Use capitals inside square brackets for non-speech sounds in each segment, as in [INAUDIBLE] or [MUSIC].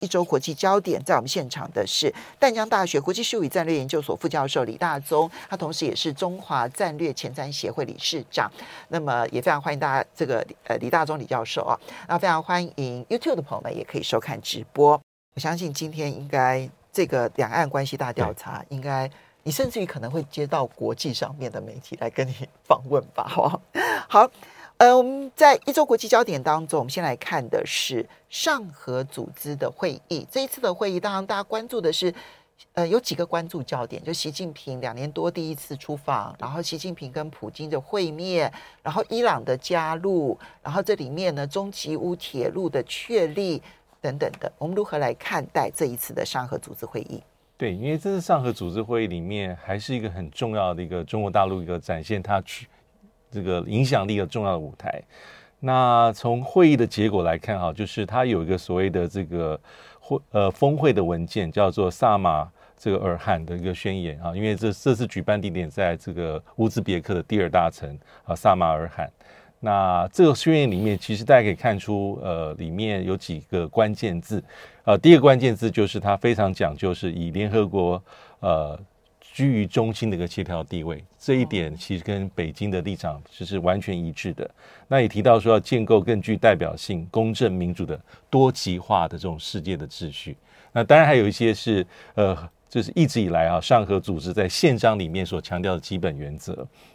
一周国际焦点，在我们现场的是淡江大学国际事务与战略研究所副教授李大宗，他同时也是中华战略前瞻协会理事长。那么也非常欢迎大家，这个呃李大宗李教授啊，那非常欢迎 YouTube 的朋友们也可以收看直播。我相信今天应该这个两岸关系大调查，应该你甚至于可能会接到国际上面的媒体来跟你访问吧？[LAUGHS] 好，好。嗯，在一周国际焦点当中，我们先来看的是上合组织的会议。这一次的会议，当然大家关注的是，呃，有几个关注焦点，就习近平两年多第一次出访，然后习近平跟普京的会面，然后伊朗的加入，然后这里面呢，中吉乌铁路的确立等等的。我们如何来看待这一次的上合组织会议？对，因为这次上合组织会议里面，还是一个很重要的一个中国大陆一个展现它去。这个影响力的重要的舞台。那从会议的结果来看，哈，就是它有一个所谓的这个会呃峰会的文件，叫做萨马这个尔罕的一个宣言啊。因为这这次举办地点在这个乌兹别克的第二大城啊萨马尔罕。那这个宣言里面，其实大家可以看出，呃，里面有几个关键字。呃，第一个关键字就是它非常讲究是以联合国呃。居于中心的一个协调地位，这一点其实跟北京的立场就是完全一致的。那也提到说要建构更具代表性、公正、民主的多极化的这种世界的秩序。那当然还有一些是呃。就是一直以来啊，上合组织在宪章里面所强调的基本原则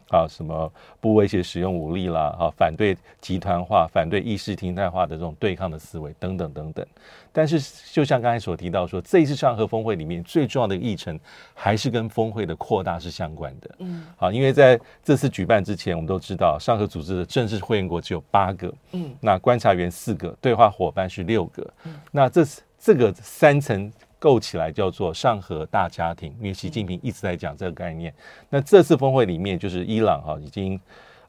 啊，什么不威胁使用武力啦，啊，反对集团化、反对意识形态化的这种对抗的思维等等等等。但是，就像刚才所提到说，这一次上合峰会里面最重要的议程还是跟峰会的扩大是相关的。嗯，好，因为在这次举办之前，我们都知道上合组织的正式会员国只有八个，嗯，那观察员四个，对话伙伴是六个，嗯，那这次这个三层。构起来叫做上合大家庭，因为习近平一直在讲这个概念。那这次峰会里面，就是伊朗哈已经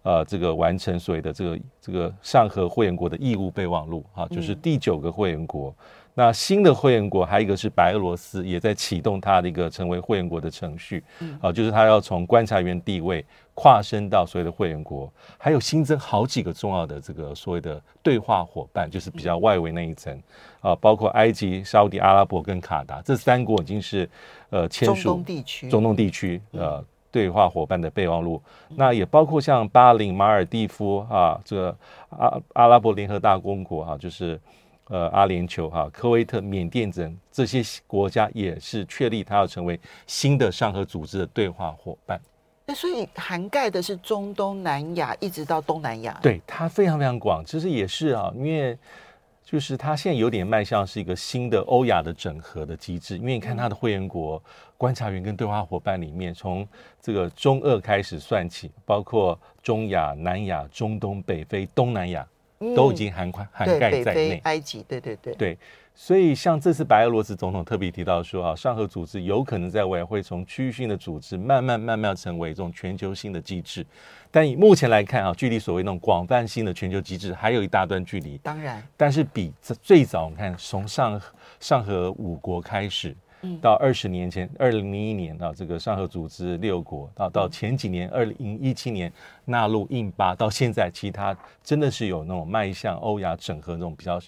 呃这个完成所谓的这个这个上合会员国的义务备忘录哈，就是第九个会员国。那新的会员国还有一个是白俄罗斯，也在启动它的一个成为会员国的程序啊，就是它要从观察员地位跨升到所谓的会员国，还有新增好几个重要的这个所谓的对话伙伴，就是比较外围那一层啊，包括埃及、沙乌地阿拉伯跟卡达这三国已经是呃签署中东地区中东地区呃对话伙伴的备忘录，那也包括像巴林、马尔蒂夫啊，这个阿阿拉伯联合大公国哈，就是。呃，阿联酋哈、科威特、缅甸等这些国家也是确立它要成为新的上合组织的对话伙伴。那所以涵盖的是中东南亚一直到东南亚。对，它非常非常广。其实也是啊，因为就是它现在有点迈向是一个新的欧亚的整合的机制。因为你看它的会员国、观察员跟对话伙伴里面，从这个中俄开始算起，包括中亚、南亚、中东、北非、东南亚。都已经涵盖涵盖在内，埃及，对对对对，所以像这次白俄罗斯总统特别提到说啊，上合组织有可能在未来会从区域性的组织慢慢慢慢成为这种全球性的机制，但以目前来看啊，距离所谓那种广泛性的全球机制还有一大段距离。当然，但是比最早你看从上上合五国开始。到二十年前，二零零一年啊这个上合组织六国，到到前几年二零一七年纳入印巴，到现在，其他真的是有那种迈向欧亚整合那种比较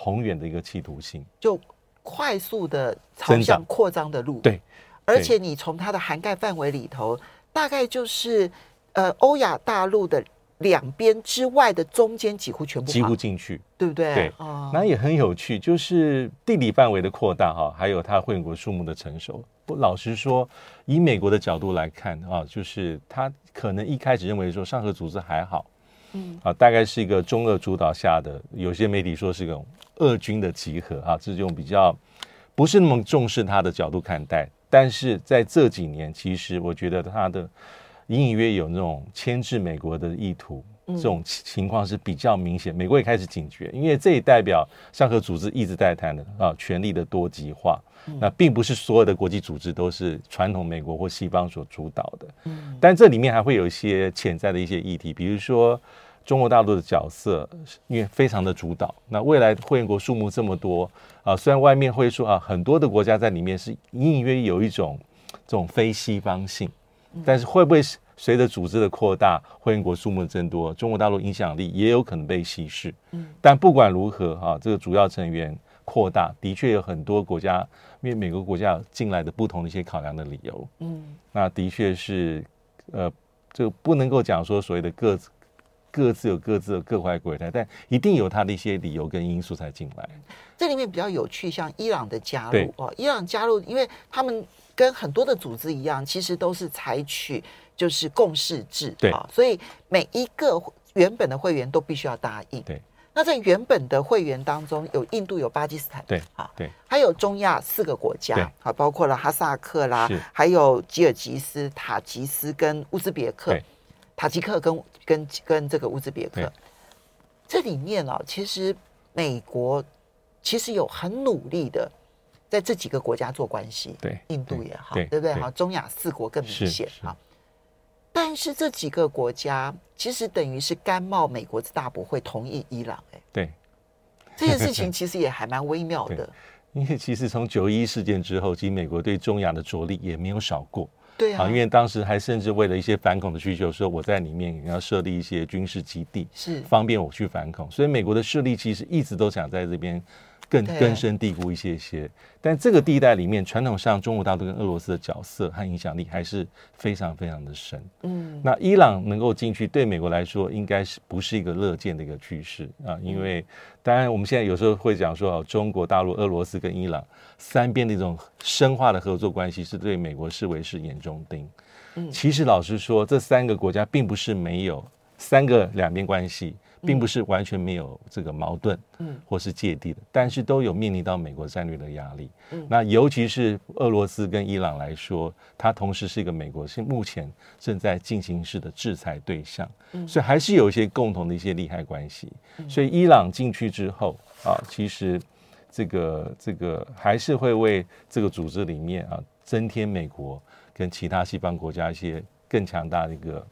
宏远的一个企图性，就快速的朝向扩张的路。对，而且你从它的涵盖范围里头，大概就是呃欧亚大陆的。两边之外的中间几乎全部几乎进去，对不对？对，哦，那也很有趣，就是地理范围的扩大哈，还有它会员国数目的成熟。不，老实说，以美国的角度来看啊，就是他可能一开始认为说上合组织还好，嗯，啊，大概是一个中俄主导下的，有些媒体说是一种俄军的集合啊，这种比较不是那么重视他的角度看待。但是在这几年，其实我觉得他的隐隐约有那种牵制美国的意图，这种情况是比较明显。美国也开始警觉，因为这也代表上合组织一直在谈的啊，权力的多极化。那并不是所有的国际组织都是传统美国或西方所主导的。嗯但这里面还会有一些潜在的一些议题，比如说中国大陆的角色，因为非常的主导。那未来会员国数目这么多啊，虽然外面会说啊，很多的国家在里面是隐隐约约有一种这种非西方性，但是会不会随着组织的扩大，会员国数目的增多，中国大陆影响力也有可能被稀释？嗯但不管如何哈，这个主要成员扩大的确有很多国家。因为每个国家进来的不同的一些考量的理由，嗯，那的确是，呃，就不能够讲说所谓的各自各自有各自的各怀鬼胎，但一定有他的一些理由跟因素才进来。这里面比较有趣，像伊朗的加入哦，伊朗加入，因为他们跟很多的组织一样，其实都是采取就是共识制，对啊，所以每一个原本的会员都必须要答应，对。那在原本的会员当中，有印度、有巴基斯坦，对啊，对，还有中亚四个国家，啊，包括了哈萨克啦，还有吉尔吉斯、塔吉斯跟乌兹别克，塔吉克跟跟跟这个乌兹别克，这里面啊，其实美国其实有很努力的在这几个国家做关系，对，印度也好，对不对？好，中亚四国更明显啊。但是这几个国家其实等于是甘冒美国之大不会同意伊朗，哎，对，这件事 [LAUGHS] 情其实也还蛮微妙的。因为其实从九一事件之后，其实美国对中亚的着力也没有少过，对啊，因为当时还甚至为了一些反恐的需求，说我在里面要设立一些军事基地，是方便我去反恐，所以美国的势力其实一直都想在这边。更根深蒂固一些些，但这个地带里面，传统上中国大陆跟俄罗斯的角色和影响力还是非常非常的深。嗯，那伊朗能够进去，对美国来说，应该是不是一个乐见的一个趋势啊？因为当然，我们现在有时候会讲说，中国大陆、俄罗斯跟伊朗三边的一种深化的合作关系，是对美国视为是眼中钉。嗯，其实老实说，这三个国家并不是没有三个两边关系。并不是完全没有这个矛盾，嗯，或是芥蒂的，但是都有面临到美国战略的压力。嗯，那尤其是俄罗斯跟伊朗来说，它同时是一个美国是目前正在进行式的制裁对象，嗯，所以还是有一些共同的一些利害关系。所以伊朗进去之后啊，其实这个这个还是会为这个组织里面啊增添美国跟其他西方国家一些更强大的一个。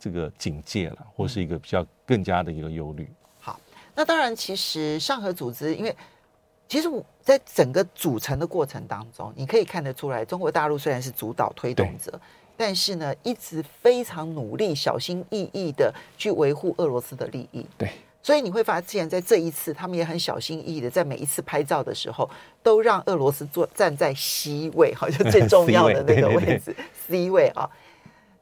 这个警戒了，或是一个比较更加的一个忧虑。好，那当然，其实上合组织，因为其实我在整个组成的过程当中，你可以看得出来，中国大陆虽然是主导推动者，但是呢，一直非常努力、小心翼翼的去维护俄罗斯的利益。对，所以你会发现在这一次，他们也很小心翼翼的，在每一次拍照的时候，都让俄罗斯坐站在 C 位，好像最重要的那个位置，C 位啊。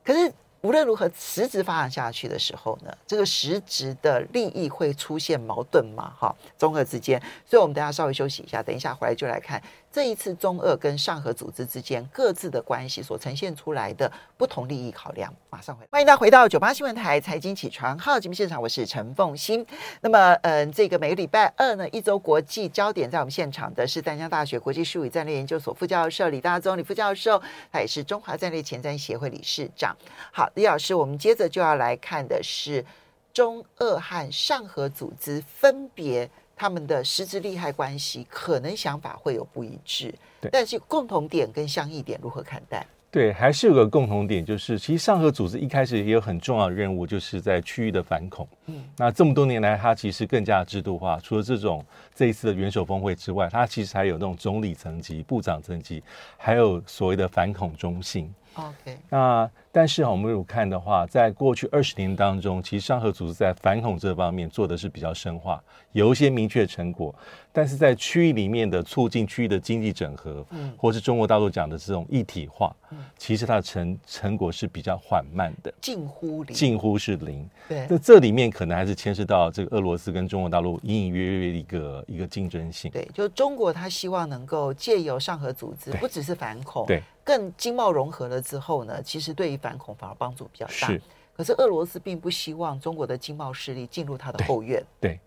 可是。无论如何，实质发展下去的时候呢，这个实质的利益会出现矛盾嘛？哈，中俄之间，所以我们等下稍微休息一下，等一下回来就来看这一次中俄跟上合组织之间各自的关系所呈现出来的不同利益考量。马上回，欢迎大家回到九八新闻台财经起床号节目现场，我是陈凤欣。那么，嗯，这个每个礼拜二呢，一周国际焦点，在我们现场的是淡江大学国际术语战略研究所副教授李大宗李副教授，他也是中华战略前瞻协会理事长。好。李老师，我们接着就要来看的是中俄和上合组织分别他们的实质利害关系，可能想法会有不一致，对，但是共同点跟相异点如何看待？对，还是有个共同点，就是其实上合组织一开始也有很重要的任务，就是在区域的反恐。嗯，那这么多年来，它其实更加制度化。除了这种这一次的元首峰会之外，它其实还有那种总理层级、部长层级，还有所谓的反恐中心。OK，那但是我们如果看的话，在过去二十年当中，其实上合组织在反恐这方面做的是比较深化，有一些明确成果。但是在区域里面的促进区域的经济整合，嗯，或是中国大陆讲的这种一体化，嗯，其实它的成成果是比较缓慢的，近乎零，近乎是零。对，那这里面可能还是牵涉到这个俄罗斯跟中国大陆隐隐约约的一个一个竞争性。对，就中国它希望能够借由上合组织，不只是反恐，对，更经贸融合了之后呢，其实对于反恐反而帮助比较大。是。可是俄罗斯并不希望中国的经贸势力进入他的后院。对，对，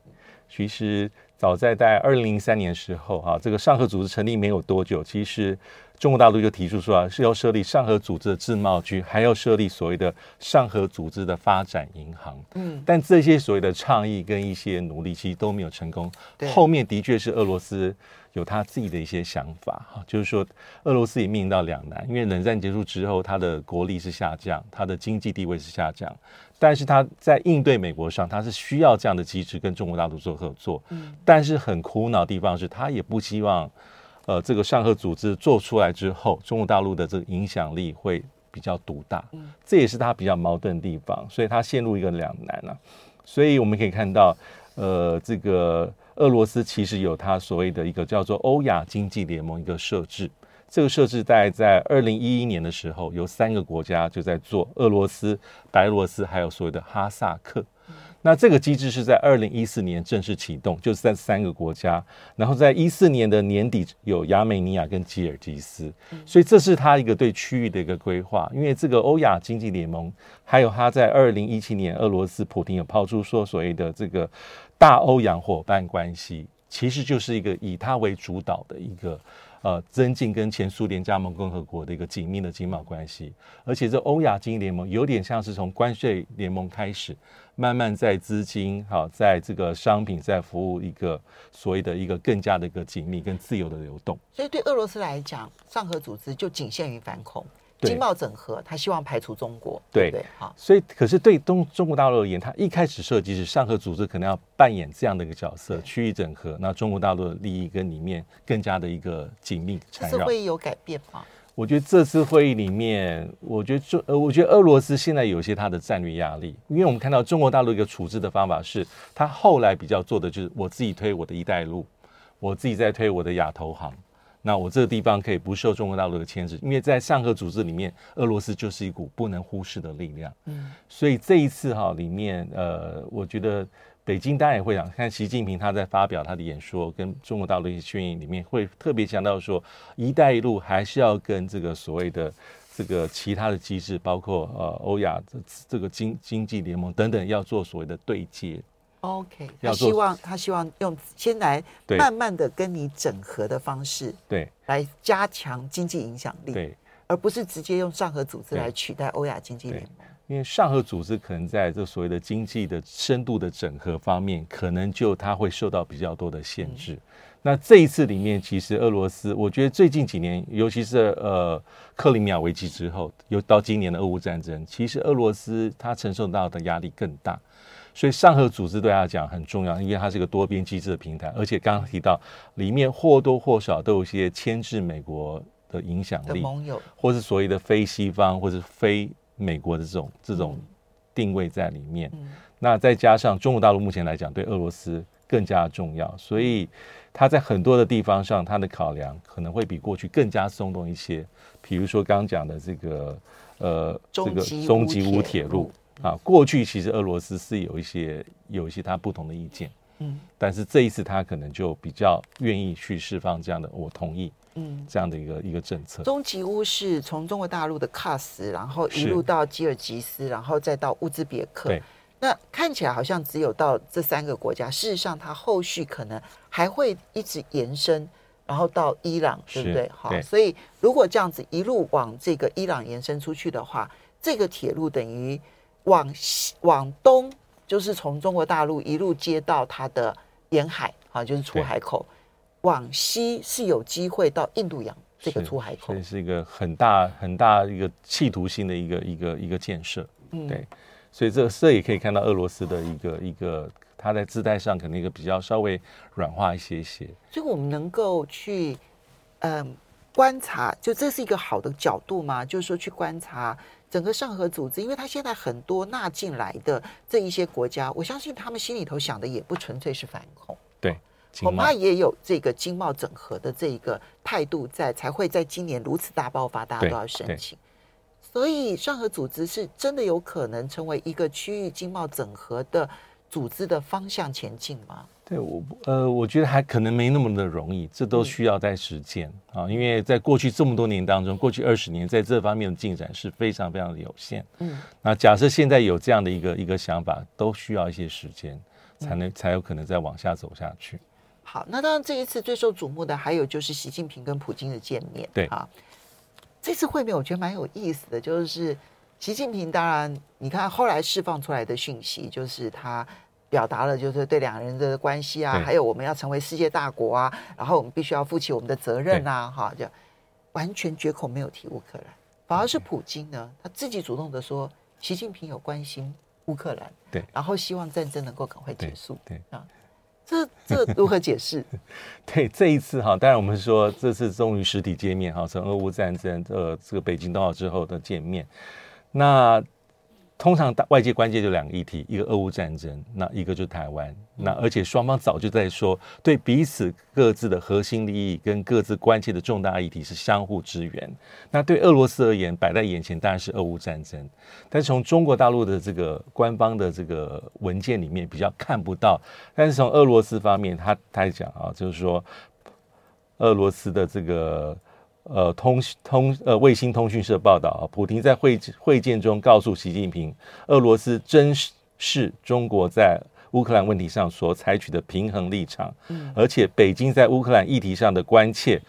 其实早在在二零零三年时候，哈，这个上合组织成立没有多久，其实中国大陆就提出说啊，是要设立上合组织的自贸区，还要设立所谓的上合组织的发展银行。嗯，但这些所谓的倡议跟一些努力，其实都没有成功。对，后面的确是俄罗斯。有他自己的一些想法哈，就是说，俄罗斯也面临到两难，因为冷战结束之后，他的国力是下降，他的经济地位是下降，但是他在应对美国上，他是需要这样的机制跟中国大陆做合作，嗯，但是很苦恼的地方是他也不希望，呃，这个上合组织做出来之后，中国大陆的这个影响力会比较独大，嗯，这也是他比较矛盾的地方，所以他陷入一个两难啊，所以我们可以看到，呃，这个。俄罗斯其实有它所谓的一个叫做欧亚经济联盟一个设置，这个设置大概在二零一一年的时候，有三个国家就在做，俄罗斯、白罗斯还有所谓的哈萨克。那这个机制是在二零一四年正式启动，就是在三个国家，然后在一四年的年底有亚美尼亚跟吉尔吉斯，所以这是他一个对区域的一个规划。因为这个欧亚经济联盟，还有他在二零一七年，俄罗斯普京有抛出说所谓的这个。大欧亚伙伴关系其实就是一个以它为主导的一个呃增进跟前苏联加盟共和国的一个紧密的经贸关系，而且这欧亚经济联盟有点像是从关税联盟开始，慢慢在资金好在这个商品在服务一个所谓的一个更加的一个紧密跟自由的流动。所以对俄罗斯来讲，上合组织就仅限于反恐。经贸整合，他希望排除中国，对？好，所以可是对东中国大陆而言，他一开始设计是上合组织可能要扮演这样的一个角色，区域整合，那中国大陆的利益跟里面更加的一个紧密缠绕。这次会议有改变吗？我觉得这次会议里面，我觉得中呃，我觉得俄罗斯现在有些他的战略压力，因为我们看到中国大陆一个处置的方法是，他后来比较做的就是我自己推我的一带一路，我自己在推我的亚投行。那我这个地方可以不受中国大陆的牵制，因为在上合组织里面，俄罗斯就是一股不能忽视的力量。嗯，所以这一次哈里面，呃，我觉得北京当然也会想看习近平他在发表他的演说跟中国大陆一些宣言里面，会特别强调说，一带一路还是要跟这个所谓的这个其他的机制，包括呃欧亚这这个经经济联盟等等，要做所谓的对接。OK，他希望他希望用先来慢慢的跟你整合的方式，对，来加强经济影响力，对，而不是直接用上合组织来取代欧亚经济联盟。因为上合组织可能在这所谓的经济的深度的整合方面，可能就它会受到比较多的限制。嗯、那这一次里面，其实俄罗斯，我觉得最近几年，尤其是呃克里米亚危机之后，又到今年的俄乌战争，其实俄罗斯它承受到的压力更大。所以上合组织对他讲很重要，因为它是一个多边机制的平台，而且刚刚提到里面或多或少都有一些牵制美国的影响力，盟友，或是所谓的非西方或是非美国的这种这种定位在里面。那再加上中国大陆目前来讲对俄罗斯更加重要，所以他在很多的地方上，他的考量可能会比过去更加松动一些。比如说刚刚讲的这个呃这个中吉乌铁路。啊，过去其实俄罗斯是有一些有一些他不同的意见，嗯，但是这一次他可能就比较愿意去释放这样的，我同意，嗯，这样的一个一个政策。中吉乌是从中国大陆的喀什，然后一路到吉尔吉斯，然后再到乌兹别克。对，那看起来好像只有到这三个国家，事实上它后续可能还会一直延伸，然后到伊朗，对不对？好，所以如果这样子一路往这个伊朗延伸出去的话，这个铁路等于。往西往东，就是从中国大陆一路接到它的沿海啊，就是出海口。往西是有机会到印度洋这个出海口，这是一个很大很大一个企图性的一个一个一个建设。嗯，对，所以这这也可以看到俄罗斯的一个一个，它在姿态上可能一个比较稍微软化一些些。所以我们能够去嗯观察，就这是一个好的角度嘛？就是说去观察。整个上合组织，因为他现在很多纳进来的这一些国家，我相信他们心里头想的也不纯粹是反恐，对，恐怕也有这个经贸整合的这一个态度在，才会在今年如此大爆发，大家都要申请。所以上合组织是真的有可能成为一个区域经贸整合的组织的方向前进吗？对我呃，我觉得还可能没那么的容易，这都需要在实践啊。因为在过去这么多年当中，过去二十年在这方面的进展是非常非常的有限。嗯，那假设现在有这样的一个一个想法，都需要一些时间，才能才有可能再往下走下去。好，那当然这一次最受瞩目的还有就是习近平跟普京的见面。对啊，这次会面我觉得蛮有意思的，就是习近平当然你看后来释放出来的讯息，就是他。表达了就是对两人的关系啊，还有我们要成为世界大国啊，然后我们必须要负起我们的责任啊，哈，就完全绝口没有提乌克兰，反而是普京呢，他自己主动的说，习近平有关心乌克兰，对，然后希望战争能够赶快结束，对，对。啊，这这如何解释？[LAUGHS] 对，这一次哈，当然我们说这次终于实体见面哈，从俄乌战争呃这个北京冬奥之后的见面，那。通常大外界关键就两个议题，一个俄乌战争，那一个就是台湾。那而且双方早就在说，对彼此各自的核心利益跟各自关切的重大议题是相互支援。那对俄罗斯而言，摆在眼前当然是俄乌战争。但是从中国大陆的这个官方的这个文件里面比较看不到。但是从俄罗斯方面，他他讲啊，就是说俄罗斯的这个。呃，通通呃，卫星通讯社报道啊，普京在会会见中告诉习近平，俄罗斯珍视中国在乌克兰问题上所采取的平衡立场，嗯，而且北京在乌克兰议题上的关切。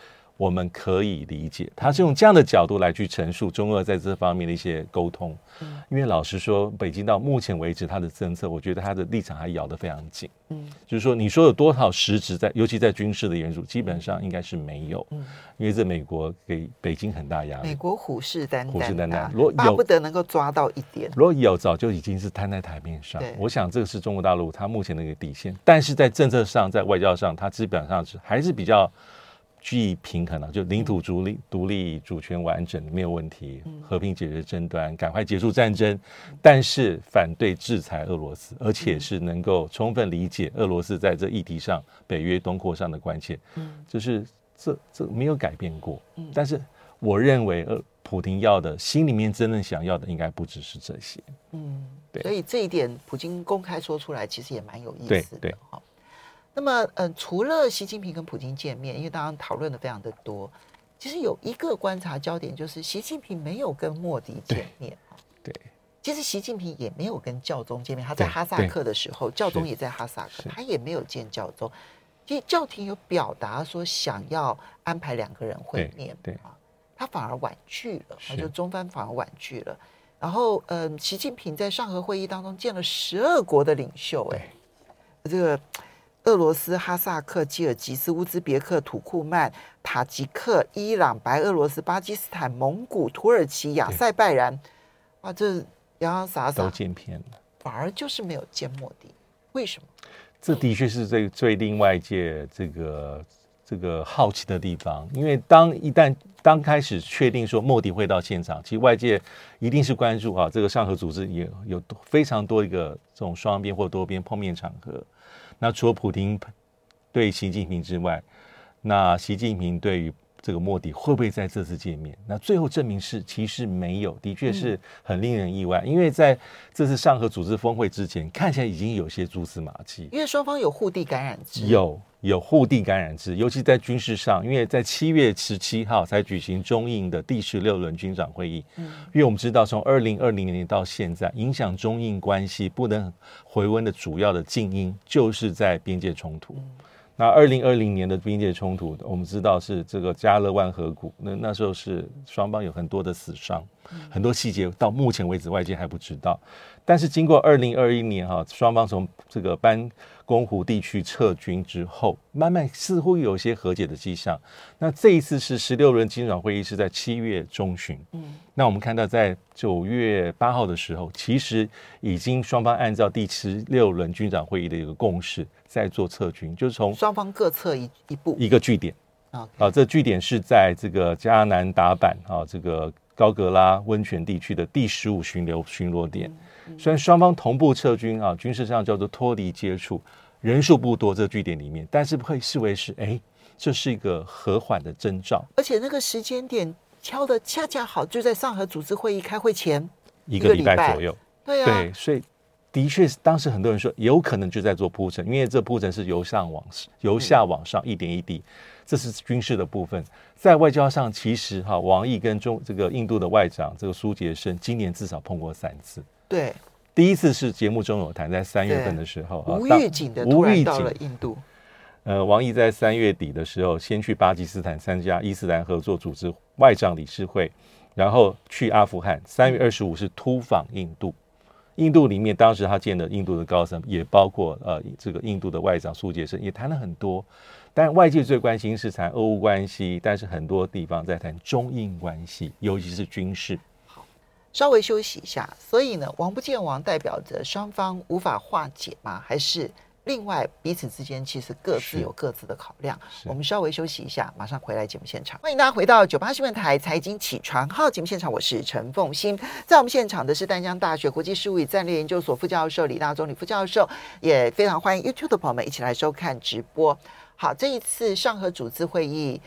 我们可以理解，他是用这样的角度来去陈述中俄在这方面的一些沟通。嗯，因为老实说，北京到目前为止，他的政策，我觉得他的立场还咬得非常紧。嗯，就是说，你说有多少实质在，尤其在军事的援助，基本上应该是没有。嗯，因为这美国给北京很大压力，美国虎视眈眈，虎视眈眈，如果有巴不得能够抓到一点。如果有，早就已经是摊在台面上。我想这个是中国大陆他目前的一个底线，但是在政策上，在外交上，他基本上是还是比较。居于平衡了，就领土独立、独立、主权完整没有问题，和平解决争端，赶快结束战争。但是反对制裁俄罗斯，而且是能够充分理解俄罗斯在这议题上北约东扩上的关切。嗯，就是这这没有改变过。但是我认为，呃，普京要的心里面真正想要的，应该不只是这些。嗯，对。所以这一点，普京公开说出来，其实也蛮有意思的。对。那么，嗯，除了习近平跟普京见面，因为当然讨论的非常的多，其实有一个观察焦点就是习近平没有跟莫迪见面。对，其实习近平也没有跟教宗见面。他在哈萨克的时候，教宗也在哈萨克，他也没有见教宗。其实教廷有表达说想要安排两个人会面，对啊，他反而婉拒了，他就中方反而婉拒了。然后，嗯，习近平在上合会议当中见了十二国的领袖，哎，这个。俄罗斯、哈萨克、吉尔吉斯、乌兹别克、土库曼、塔吉克、伊朗、白俄罗斯、巴基斯坦、蒙古、土耳其、亚塞拜然，哇，这洋洋洒洒都见遍了，反而就是没有见莫迪，为什么？这的确是最最令外界这个这个好奇的地方，因为当一旦刚开始确定说莫迪会到现场，其实外界一定是关注啊，这个上合组织也有非常多一个这种双边或多边碰面场合。那除了普京对习近平之外，那习近平对于这个莫迪会不会在这次见面？那最后证明是其实没有，的确是很令人意外。因为在这次上合组织峰会之前，看起来已经有些蛛丝马迹。因为双方有互地感染者，有。有互地感染制，尤其在军事上，因为在七月十七号才举行中印的第十六轮军长会议。嗯，因为我们知道，从二零二零年到现在，影响中印关系不能回温的主要的静音，就是在边界冲突。嗯、那二零二零年的边界冲突，我们知道是这个加勒万河谷，那那时候是双方有很多的死伤，很多细节到目前为止外界还不知道。但是经过二零二一年哈，双方从这个班公湖地区撤军之后，慢慢似乎有些和解的迹象。那这一次是十六轮军长会议是在七月中旬，嗯，那我们看到在九月八号的时候，其实已经双方按照第十六轮军长会议的一个共识在做撤军，就是从双方各撤一一步。一个据点。啊，啊，这据点是在这个加南达坂啊，这个高格拉温泉地区的第十五巡流巡逻点。嗯虽然双方同步撤军啊，军事上叫做脱离接触，人数不多，这个据点里面，但是不可以视为是哎，这是一个和缓的征兆。而且那个时间点敲的恰恰好，就在上合组织会议开会前一个礼拜左右。对啊，对，所以的确是，当时很多人说有可能就在做铺陈，因为这铺陈是由上往由下往上一点一滴，这是军事的部分。在外交上，其实哈，王毅跟中这个印度的外长这个苏杰生今年至少碰过三次。对，第一次是节目中有谈，在三月份的时候，无预警的突然到了印度。呃，王毅在三月底的时候，先去巴基斯坦参加伊斯兰合作组织外长理事会，然后去阿富汗。三月二十五是突访印度。印度里面，当时他见的印度的高层也包括呃，这个印度的外长苏杰生，也谈了很多。但外界最关心是谈俄乌关系，但是很多地方在谈中印关系，尤其是军事。好，稍微休息一下。所以呢，王不见王代表着双方无法化解吗？还是？另外，彼此之间其实各自有各自的考量。我们稍微休息一下，马上回来节目现场。欢迎大家回到九八新闻台财经起床号节目现场，我是陈凤欣。在我们现场的是淡江大学国际事务与战略研究所副教授李大中李副教授，也非常欢迎 YouTube 的朋友们一起来收看直播。好，这一次上合组织会议，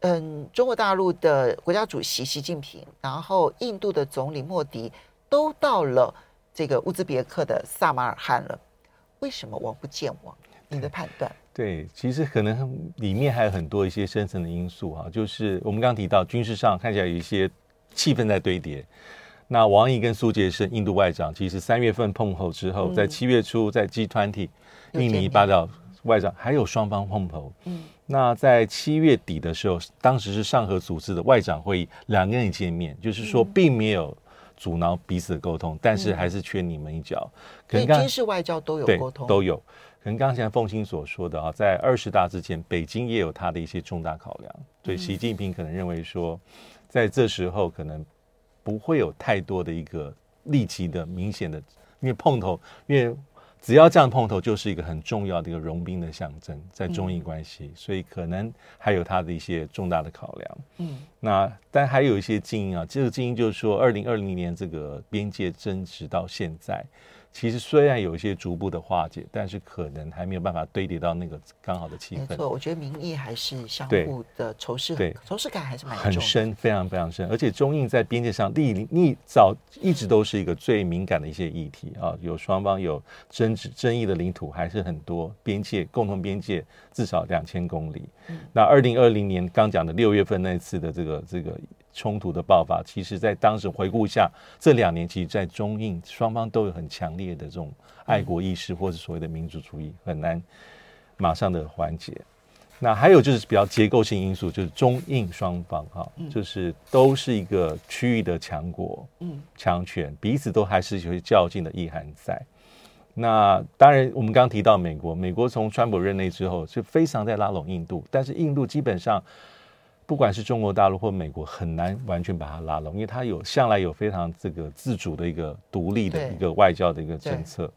嗯，中国大陆的国家主席习近平，然后印度的总理莫迪都到了这个乌兹别克的萨马尔罕了。为什么王不见王？你的判断？对，其实可能里面还有很多一些深层的因素哈，就是我们刚刚提到军事上看起来有一些气氛在堆叠。那王毅跟苏杰生印度外长，其实三月份碰头之后，在七月初在 G20 印尼巴岛外长还有双方碰头。嗯，那在七月底的时候，当时是上合组织的外长会议，两个人见面，就是说并没有。阻挠彼此的沟通，但是还是缺你们一脚。嗯、可能军事外交都有沟通，都有。可能刚才凤青所说的啊，在二十大之前，北京也有他的一些重大考量。对，习近平可能认为说，在这时候可能不会有太多的一个立即的明显的，因为碰头，因为。只要这样碰头，就是一个很重要的一个融冰的象征，在中印关系，所以可能还有它的一些重大的考量。嗯，那但还有一些精英啊，这个精英就是说，二零二零年这个边界争执到现在。其实虽然有一些逐步的化解，但是可能还没有办法堆叠到那个刚好的气氛。没错，我觉得民意还是相互的仇视，对仇视感还是蛮很深，非常非常深。而且中印在边界上历历早一直都是一个最敏感的一些议题啊，有双方有争执争议的领土还是很多，边界共同边界至少两千公里。嗯、那二零二零年刚讲的六月份那次的这个这个。冲突的爆发，其实，在当时回顾一下这两年，其实，在中印双方都有很强烈的这种爱国意识，或者所谓的民族主义，很难马上的缓解。那还有就是比较结构性因素，就是中印双方哈，就是都是一个区域的强国，嗯，强权，彼此都还是有些较劲的意涵在。那当然，我们刚刚提到美国，美国从川普任内之后，是非常在拉拢印度，但是印度基本上。不管是中国大陆或美国，很难完全把它拉拢，因为它有向来有非常这个自主的一个独立的一个外交的一个政策。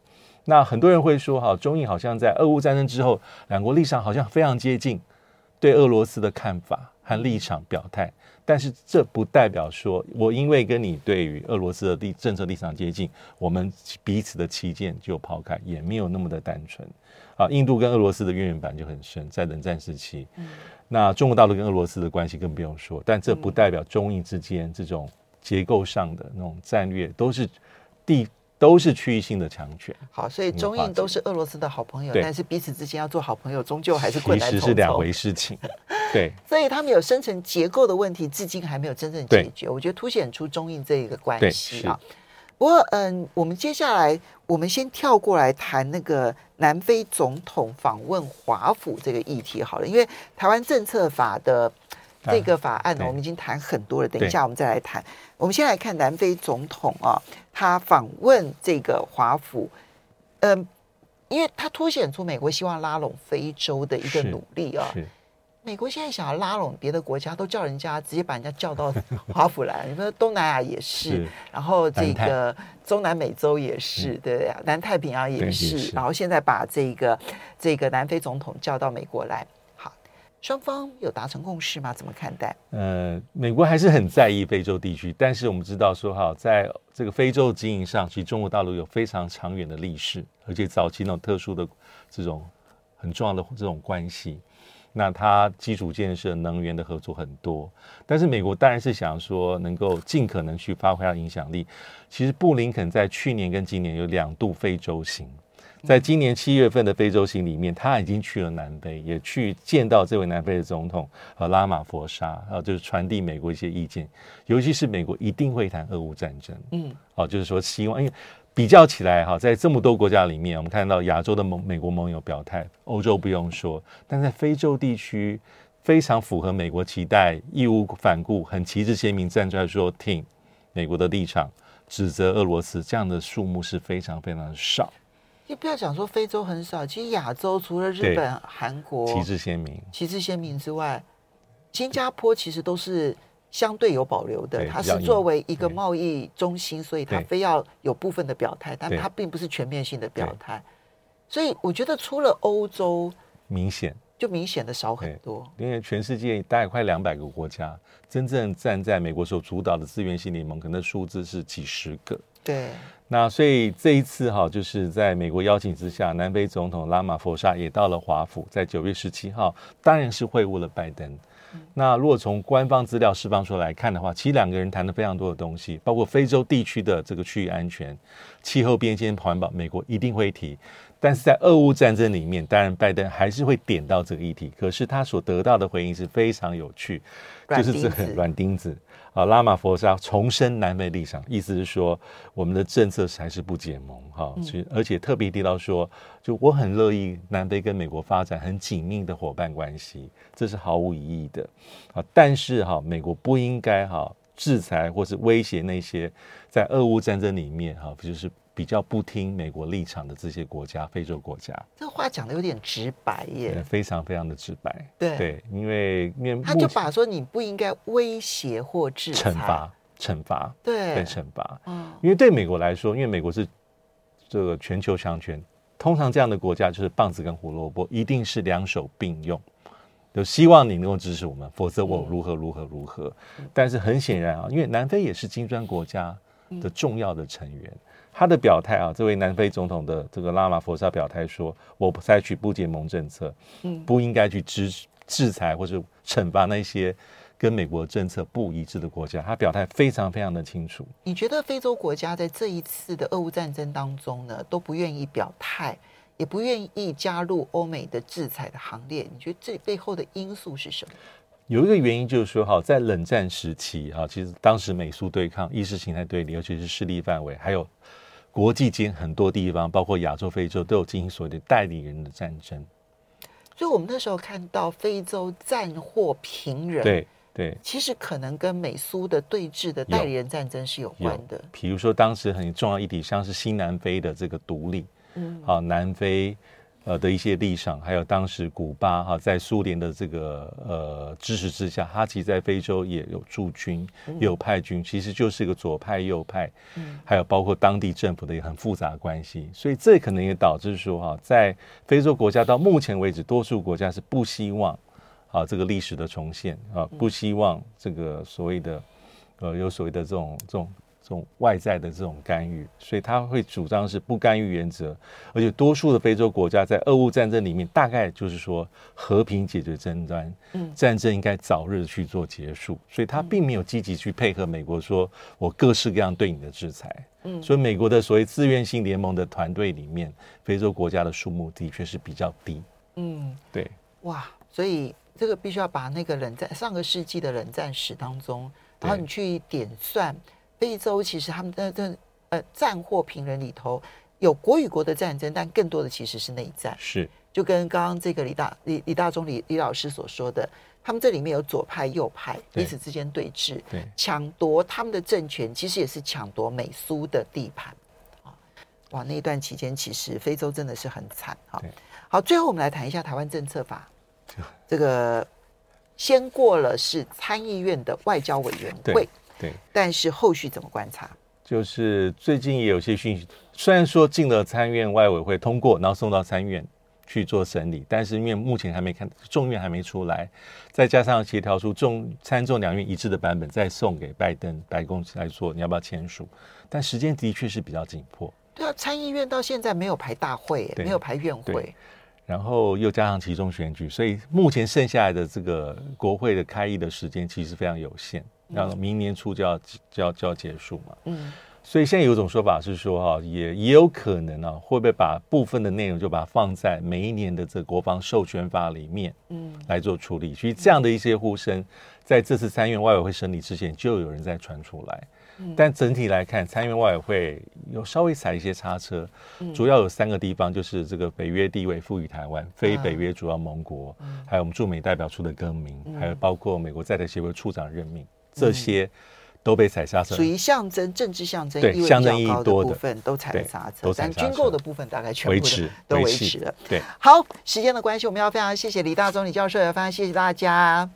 那很多人会说，哈，中印好像在俄乌战争之后，两国立场好像非常接近，对俄罗斯的看法和立场表态。但是这不代表说我因为跟你对于俄罗斯的立政策立场接近，我们彼此的旗舰就抛开，也没有那么的单纯。啊，印度跟俄罗斯的渊源感就很深，在冷战时期。嗯那中国大陆跟俄罗斯的关系更不用说，但这不代表中印之间这种结构上的那种战略都是地都是区域性的强权。好，所以中印都是俄罗斯的好朋友，但是彼此之间要做好朋友，终究还是困难重重。其实是两回事情。对，[LAUGHS] 所以他们有深层结构的问题，至今还没有真正解决。我觉得凸显出中印这一个关系啊。不过，嗯，我们接下来我们先跳过来谈那个南非总统访问华府这个议题好了，因为台湾政策法的这个法案呢，我们已经谈很多了。等一下我们再来谈。我们先来看南非总统啊，他访问这个华府，嗯，因为他凸显出美国希望拉拢非洲的一个努力啊。美国现在想要拉拢别的国家，都叫人家直接把人家叫到 [LAUGHS] 华府来。你说东南亚也是，是然后这个中南美洲也是，嗯、对呀，南太平洋也是，是然后现在把这个这个南非总统叫到美国来。好，双方有达成共识吗？怎么看待？呃，美国还是很在意非洲地区，但是我们知道说哈，在这个非洲经营上，其实中国大陆有非常长远的历史，而且早期那种特殊的这种很重要的这种关系。那它基础建设、能源的合作很多。但是美国当然是想说能够尽可能去发挥它的影响力。其实布林肯在去年跟今年有两度非洲行。在今年七月份的非洲行里面，他已经去了南非，也去见到这位南非的总统和拉马佛沙，啊，就是传递美国一些意见，尤其是美国一定会谈俄乌战争，嗯，哦，就是说希望，因为比较起来哈，在这么多国家里面，我们看到亚洲的盟美国盟友表态，欧洲不用说，但在非洲地区非常符合美国期待，义无反顾，很旗帜鲜明站出来说挺美国的立场，指责俄罗斯，这样的数目是非常非常少。你不要讲说非洲很少，其实亚洲除了日本、韩国旗帜鲜明、旗帜鲜明之外，新加坡其实都是相对有保留的。它是作为一个贸易中心，所以它非要有部分的表态，但它并不是全面性的表态。所以我觉得除了欧洲，明显就明显的少很多。因为全世界大概快两百个国家，真正站在美国所主导的资源性联盟，可能数字是几十个。对。那所以这一次哈，就是在美国邀请之下，南非总统拉马佛沙也到了华府，在九月十七号，当然是会晤了拜登。那如果从官方资料释放出来看的话，其实两个人谈了非常多的东西，包括非洲地区的这个区域安全、气候变迁、环保，美国一定会提。但是在俄乌战争里面，当然拜登还是会点到这个议题，可是他所得到的回应是非常有趣，就是这个软钉子。啊，拉马佛沙重申南非立场，意思是说我们的政策还是不结盟哈，其实而且特别提到说，就我很乐意南非跟美国发展很紧密的伙伴关系，这是毫无疑义的啊。但是哈，美国不应该哈制裁或是威胁那些在俄乌战争里面哈，就是。比较不听美国立场的这些国家，非洲国家，这话讲的有点直白耶，非常非常的直白。对对，因为因为他就把说你不应该威胁或制裁、惩罚、惩罚，对，对惩罚。嗯，因为对美国来说，因为美国是这个全球强权，通常这样的国家就是棒子跟胡萝卜，一定是两手并用，就希望你能够支持我们，否则我如何如何如何。嗯、但是很显然啊，因为南非也是金砖国家的重要的成员。嗯他的表态啊，这位南非总统的这个拉马佛萨表态说，我不采取不结盟政策，嗯，不应该去制制裁或者惩罚那些跟美国政策不一致的国家。他表态非常非常的清楚。你觉得非洲国家在这一次的俄乌战争当中呢，都不愿意表态，也不愿意加入欧美的制裁的行列？你觉得这背后的因素是什么？有一个原因就是说，哈，在冷战时期，哈，其实当时美苏对抗、意识形态对立，尤其是势力范围，还有。国际间很多地方，包括亚洲、非洲，都有进行所谓的代理人的战争。所以，我们那时候看到非洲战祸频仍，对对，其实可能跟美苏的对峙的代理人战争是有关的。比如说，当时很重要一点，像是新南非的这个独立，嗯，好，南非。呃的一些立场，还有当时古巴哈在苏联的这个呃支持之下，哈其实在非洲也有驻军，也有派军，其实就是一个左派右派，还有包括当地政府的一个很复杂的关系，所以这可能也导致说哈，在非洲国家到目前为止，多数国家是不希望啊这个历史的重现啊，不希望这个所谓的呃有所谓的这种这种。这种外在的这种干预，所以他会主张是不干预原则，而且多数的非洲国家在俄乌战争里面，大概就是说和平解决争端，嗯，战争应该早日去做结束，所以他并没有积极去配合美国，说我各式各样对你的制裁，嗯，所以美国的所谓自愿性联盟的团队里面，非洲国家的数目的确是比较低，嗯，对，哇，所以这个必须要把那个冷战上个世纪的冷战史当中，然后你去点算。非洲其实他们的这呃战祸平人里头有国与国的战争，但更多的其实是内战。是，就跟刚刚这个李大李李大中李李老师所说的，他们这里面有左派右派彼此之间对峙，对，抢夺他们的政权，其实也是抢夺美苏的地盘。哇，那一段期间其实非洲真的是很惨啊。好，最后我们来谈一下台湾政策法，这个先过了是参议院的外交委员会。对，但是后续怎么观察？就是最近也有些讯息，虽然说进了参院外委会通过，然后送到参院去做审理，但是因为目前还没看众院还没出来，再加上协调出众参众两院一致的版本，再送给拜登白宫来说，你要不要签署？但时间的确是比较紧迫。对啊，参议院到现在没有排大会，没有排院会。然后又加上其中选举，所以目前剩下来的这个国会的开议的时间其实非常有限，然后明年初就要就要就要结束嘛。嗯，所以现在有一种说法是说哈，也也有可能啊，会不会把部分的内容就把它放在每一年的这个国防授权法里面，嗯，来做处理。所以这样的一些呼声，在这次参院外委会审理之前，就有人在传出来。但整体来看，参院外委会有稍微踩一些刹车，主要有三个地方，就是这个北约地位赋予台湾，非北约主要盟国，还有我们驻美代表处的更名，还有包括美国在台协会处长任命，这些都被踩刹车，属于象征政治象征，对象征意义多的。部分都踩了刹车，但军购的部分大概全部都维持了。对，好，时间的关系，我们要非常谢谢李大中李教授，也非常谢谢大家。